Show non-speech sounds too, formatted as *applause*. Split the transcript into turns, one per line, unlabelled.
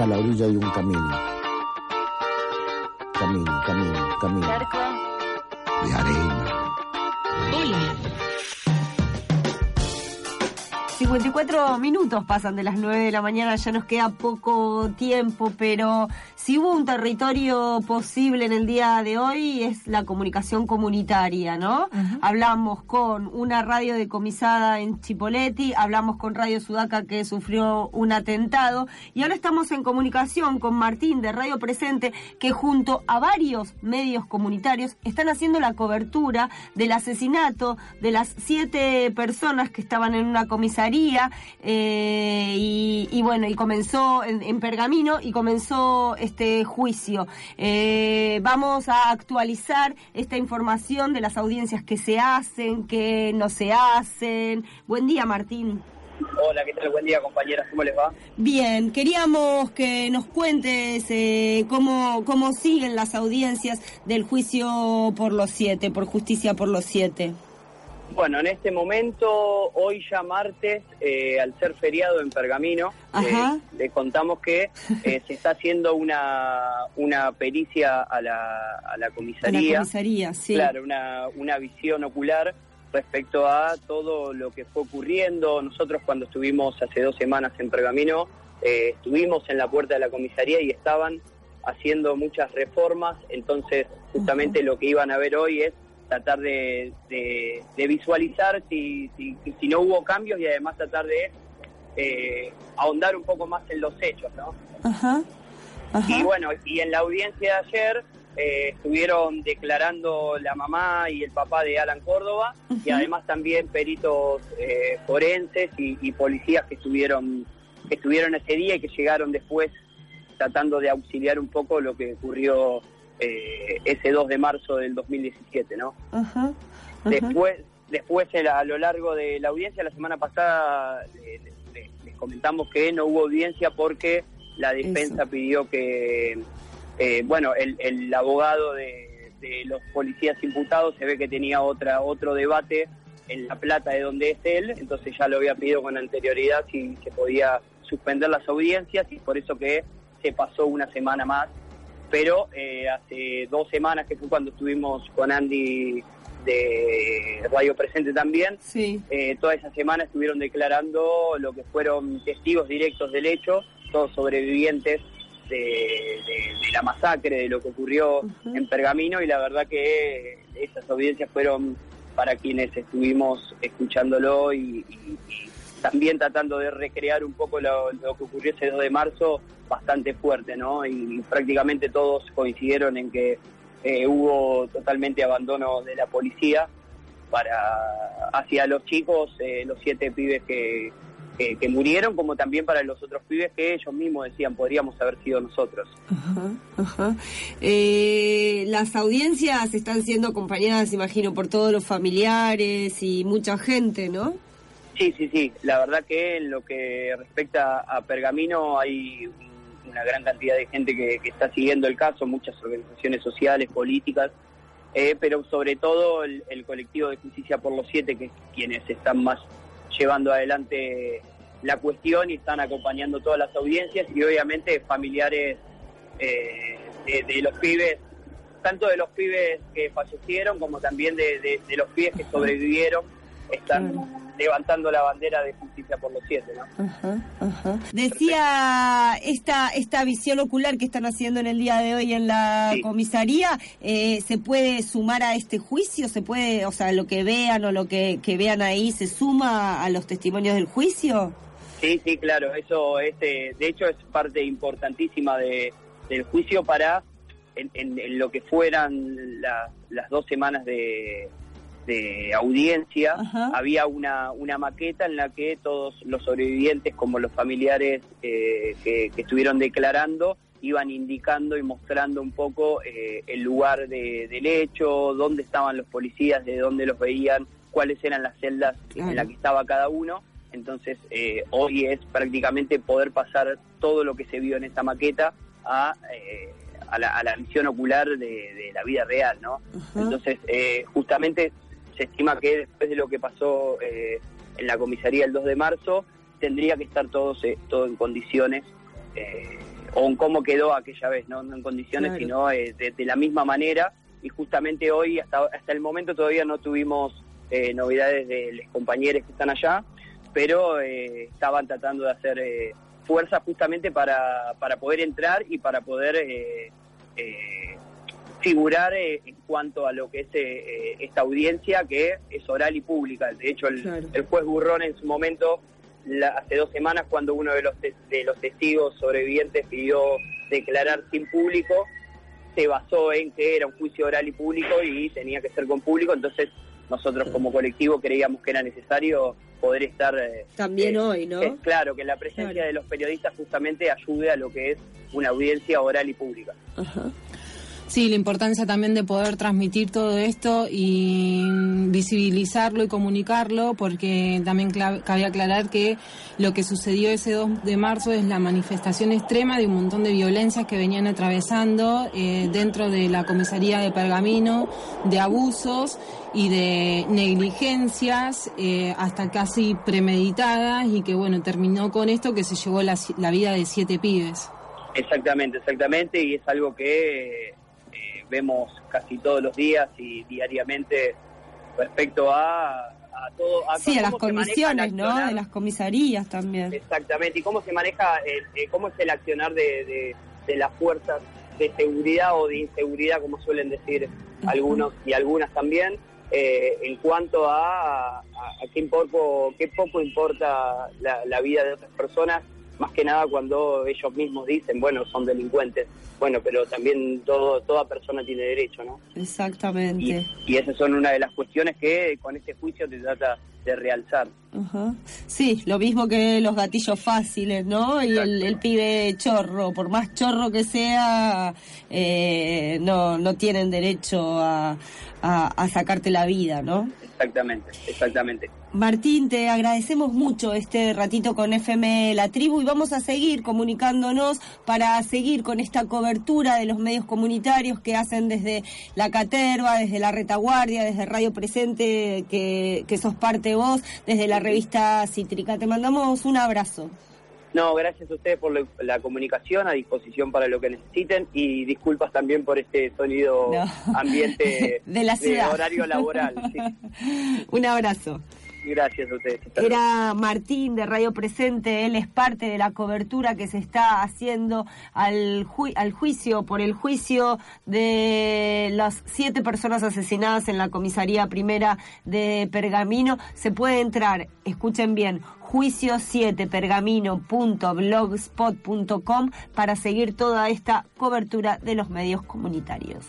hasta la orilla hay un camino. Camino, camino, camino. De arena.
Hola.
54 minutos pasan de las 9 de la mañana, ya nos queda poco tiempo, pero si hubo un territorio posible en el día de hoy es la comunicación comunitaria, ¿no? Hablamos con una radio decomisada en Chipoleti, hablamos con Radio Sudaca que sufrió un atentado y ahora estamos en comunicación con Martín de Radio Presente que junto a varios medios comunitarios están haciendo la cobertura del asesinato de las siete personas que estaban en una comisaría eh, y, bueno, y comenzó en, en Pergamino y comenzó este juicio. Eh, vamos a actualizar esta información de las audiencias que se hacen, que no se hacen. Buen día, Martín.
Hola, ¿qué tal? Buen día, compañeras. ¿Cómo les va?
Bien, queríamos que nos cuentes eh, cómo, cómo siguen las audiencias del juicio por los siete, por justicia por los siete.
Bueno, en este momento, hoy ya martes, eh, al ser feriado en Pergamino, eh, le contamos que eh, *laughs* se está haciendo una, una pericia a la, a la
A
comisaría.
la comisaría, sí.
Claro, una, una visión ocular respecto a todo lo que fue ocurriendo. Nosotros cuando estuvimos hace dos semanas en Pergamino, eh, estuvimos en la puerta de la comisaría y estaban haciendo muchas reformas, entonces justamente lo que iban a ver hoy es tratar de, de- de visualizar si, si, si no hubo cambios y además tratar de eh, ahondar un poco más en los hechos, ¿no?
Ajá. Ajá.
Y bueno, y en la audiencia de ayer eh, estuvieron declarando la mamá y el papá de Alan Córdoba y además también peritos eh, forenses y, y policías que estuvieron que estuvieron ese día y que llegaron después tratando de auxiliar un poco lo que ocurrió eh, ese 2 de marzo del 2017, ¿no?
Ajá. Ajá.
Después, después la- a lo largo de la audiencia, la semana pasada eh, les, les- les comentamos que no hubo audiencia porque la defensa
Eso.
pidió que, eh, bueno, el, el abogado de, de los policías imputados se ve que tenía otra otro debate en La Plata de donde es él, entonces ya lo había pedido con anterioridad si se podía suspender las audiencias y por eso que se pasó una semana más pero eh, hace dos semanas que fue cuando estuvimos con Andy de Radio Presente también,
Sí.
eh, toda esa semana estuvieron declarando lo que fueron testigos directos del hecho, todos sobrevivientes de, de- de la masacre, de lo que ocurrió en Pergamino y la verdad que esas audiencias fueron para quienes estuvimos escuchándolo y, y- y también tratando de recrear un poco lo, lo que ocurrió ese 2 de marzo bastante fuerte, ¿no? Y prácticamente todos coincidieron en que eh, hubo totalmente abandono de la policía para hacia los chicos, eh, los siete pibes que, que, que murieron, como también para los otros pibes que ellos mismos decían podríamos haber sido nosotros.
Ajá, ajá. Eh, las audiencias están siendo acompañadas, imagino, por todos los familiares y mucha gente, ¿no?
Sí, sí, sí. La verdad que en lo que respecta a Pergamino hay una gran cantidad de gente que, está siguiendo el caso, muchas organizaciones sociales, políticas, eh, pero sobre todo el, colectivo de Justicia por los Siete, que es quienes están más llevando adelante la cuestión y están acompañando todas las audiencias y obviamente familiares eh, de, los pibes, tanto de los pibes que fallecieron como también de los pibes que sobrevivieron, están levantando la bandera de justicia por los siete, ¿no?
Ajá, ajá. Decía esta esta visión ocular que están haciendo en el día de hoy en la
Sí.
comisaría, eh, ¿se puede sumar a este juicio? ¿Se puede, o sea, lo que vean o lo que, que vean ahí, se suma a los testimonios del juicio?
Sí, sí, claro, eso este, de hecho es parte importantísima de, del juicio para en, en- en lo que fueran la- las dos semanas de, de audiencia,
Ajá.
había una, una maqueta en la que todos los sobrevivientes, como los familiares eh, que, que estuvieron declarando, iban indicando y mostrando un poco eh, el lugar de- del hecho, dónde estaban los policías, de dónde los veían, cuáles eran las celdas
Claro.
en las que estaba cada uno. Entonces, eh, hoy es prácticamente poder pasar todo lo que se vio en esa maqueta a, eh, a, la, a la visión ocular de, de la vida real, ¿no? Entonces, eh, justamente se estima que después de lo que pasó eh, en la comisaría el 2 de marzo, tendría que estar todo, todo en condiciones, eh, o en cómo quedó aquella vez, no, en condiciones, sino de, la misma manera. Y justamente hoy, hasta, hasta el momento, todavía no tuvimos novedades de los compañeros que están allá, pero estaban tratando de hacer fuerza justamente para, para poder entrar y para poder eh, eh, figurar eh, en cuanto a lo que es esta audiencia que es oral y pública. De hecho, el, juez Burrón en su momento, hace dos semanas, cuando uno de los, de los testigos sobrevivientes pidió declarar sin público, se basó en que era un juicio oral y público y tenía que ser con público, entonces nosotros como colectivo creíamos que era necesario poder estar...
Eh, También eh, hoy, ¿no?
claro, que la presencia de los periodistas justamente ayude a lo que es una audiencia oral y pública.
Sí, la importancia también de poder transmitir todo esto y visibilizarlo y comunicarlo, porque también cabe aclarar que lo que sucedió ese 2 de marzo es la manifestación extrema de un montón de violencias que venían atravesando eh, dentro de la comisaría de Pergamino, de abusos y de negligencias eh, hasta casi premeditadas y que bueno, terminó con esto que se llevó la, la vida de siete pibes.
Exactamente, exactamente, y es algo que vemos casi todos los días y diariamente respecto a, a todo.
A sí, a las comisiones, ¿no? De las comisarías también.
Exactamente, y cómo se maneja, eh, cómo es el accionar de, de, las fuerzas de seguridad o de inseguridad, como suelen decir algunos y algunas también, eh, en cuanto a, a, qué, poco, qué poco importa la, la vida de otras personas más que nada cuando ellos mismos dicen, bueno, son delincuentes. Bueno, pero también todo, toda persona tiene derecho, ¿no?
Exactamente.
Y, esas son una de las cuestiones que con este juicio te trata de realzar.
Sí, lo mismo que los gatillos fáciles, ¿no? Y el, pibe chorro, por más chorro que sea, eh, no, no tienen derecho a, a sacarte la vida, ¿no?
Exactamente, exactamente.
Martín, te agradecemos mucho este ratito con FM La Tribu y vamos a seguir comunicándonos para seguir con esta cobertura de los medios comunitarios que hacen desde la Caterva, desde la Retaguardia, desde Radio Presente, que, que sos parte vos, desde la revista Cítrica. Te mandamos un abrazo.
No, gracias a ustedes por la, comunicación, a disposición para lo que necesiten y disculpas también por este sonido ambiente *laughs*
de la ciudad.
horario laboral. *laughs*
Un abrazo.
Gracias a ustedes.
Era Martín de Radio Presente, él es parte de la cobertura que se está haciendo al, al juicio, por el juicio de las siete personas asesinadas en la comisaría primera de Pergamino. Se puede entrar, escuchen bien, juicio7pergamino.blogspot.com para seguir toda esta cobertura de los medios comunitarios.